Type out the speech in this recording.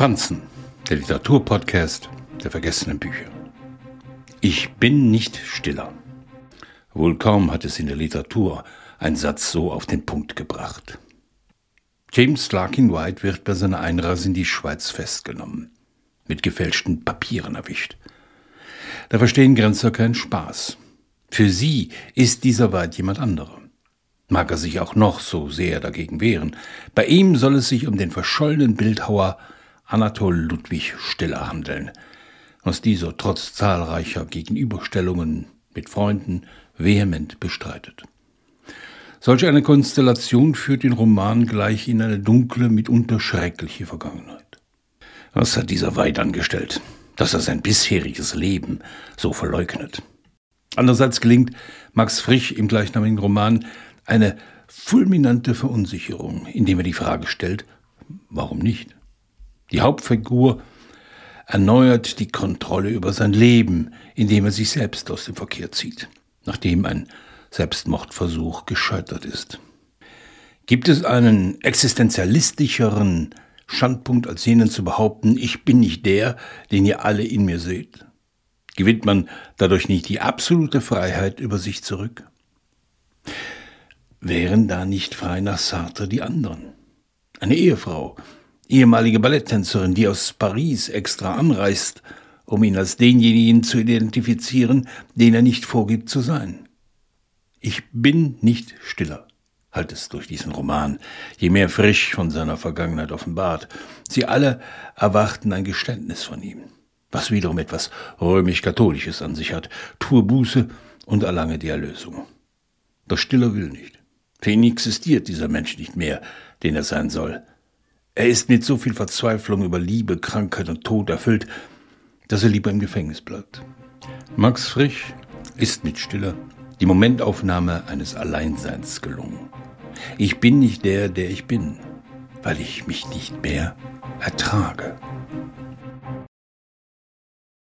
Franzen, der Literaturpodcast der vergessenen Bücher. Ich bin nicht stiller. Wohl kaum hat es in der Literatur ein Satz so auf den Punkt gebracht. James Larkin White wird bei seiner Einreise in die Schweiz festgenommen, mit gefälschten Papieren erwischt. Da verstehen Grenzer keinen Spaß. Für sie ist dieser White jemand anderer. Mag er sich auch noch so sehr dagegen wehren, bei ihm soll es sich um den verschollenen Bildhauer Anatol Ludwig Stiller handeln, was dieser trotz zahlreicher Gegenüberstellungen mit Freunden vehement bestreitet. Solch eine Konstellation führt den Roman gleich in eine dunkle, mitunter schreckliche Vergangenheit. Was hat dieser Weid angestellt, dass er sein bisheriges Leben so verleugnet? Andererseits gelingt Max Frisch im gleichnamigen Roman eine fulminante Verunsicherung, indem er die Frage stellt, warum nicht? Die Hauptfigur erneuert die Kontrolle über sein Leben, indem er sich selbst aus dem Verkehr zieht, nachdem ein Selbstmordversuch gescheitert ist. Gibt es einen existenzialistischeren Standpunkt als jenen zu behaupten, ich bin nicht der, den ihr alle in mir seht? Gewinnt man dadurch nicht die absolute Freiheit über sich zurück? Wären da nicht frei nach Sartre die anderen? Eine Ehefrau, ehemalige Balletttänzerin, die aus Paris extra anreist, um ihn als denjenigen zu identifizieren, den er nicht vorgibt zu sein. Ich bin nicht stiller, halt es durch diesen Roman, je mehr frisch von seiner Vergangenheit offenbart. Sie alle erwarten ein Geständnis von ihm, was wiederum etwas römisch-katholisches an sich hat, tue Buße und erlange die Erlösung. Doch Stiller will nicht. Für ihn existiert dieser Mensch nicht mehr, den er sein soll. Er ist mit so viel Verzweiflung über Liebe, Krankheit und Tod erfüllt, dass er lieber im Gefängnis bleibt. Max Frisch ist mit Stiller die Momentaufnahme eines Alleinseins gelungen. Ich bin nicht der, der ich bin, weil ich mich nicht mehr ertrage.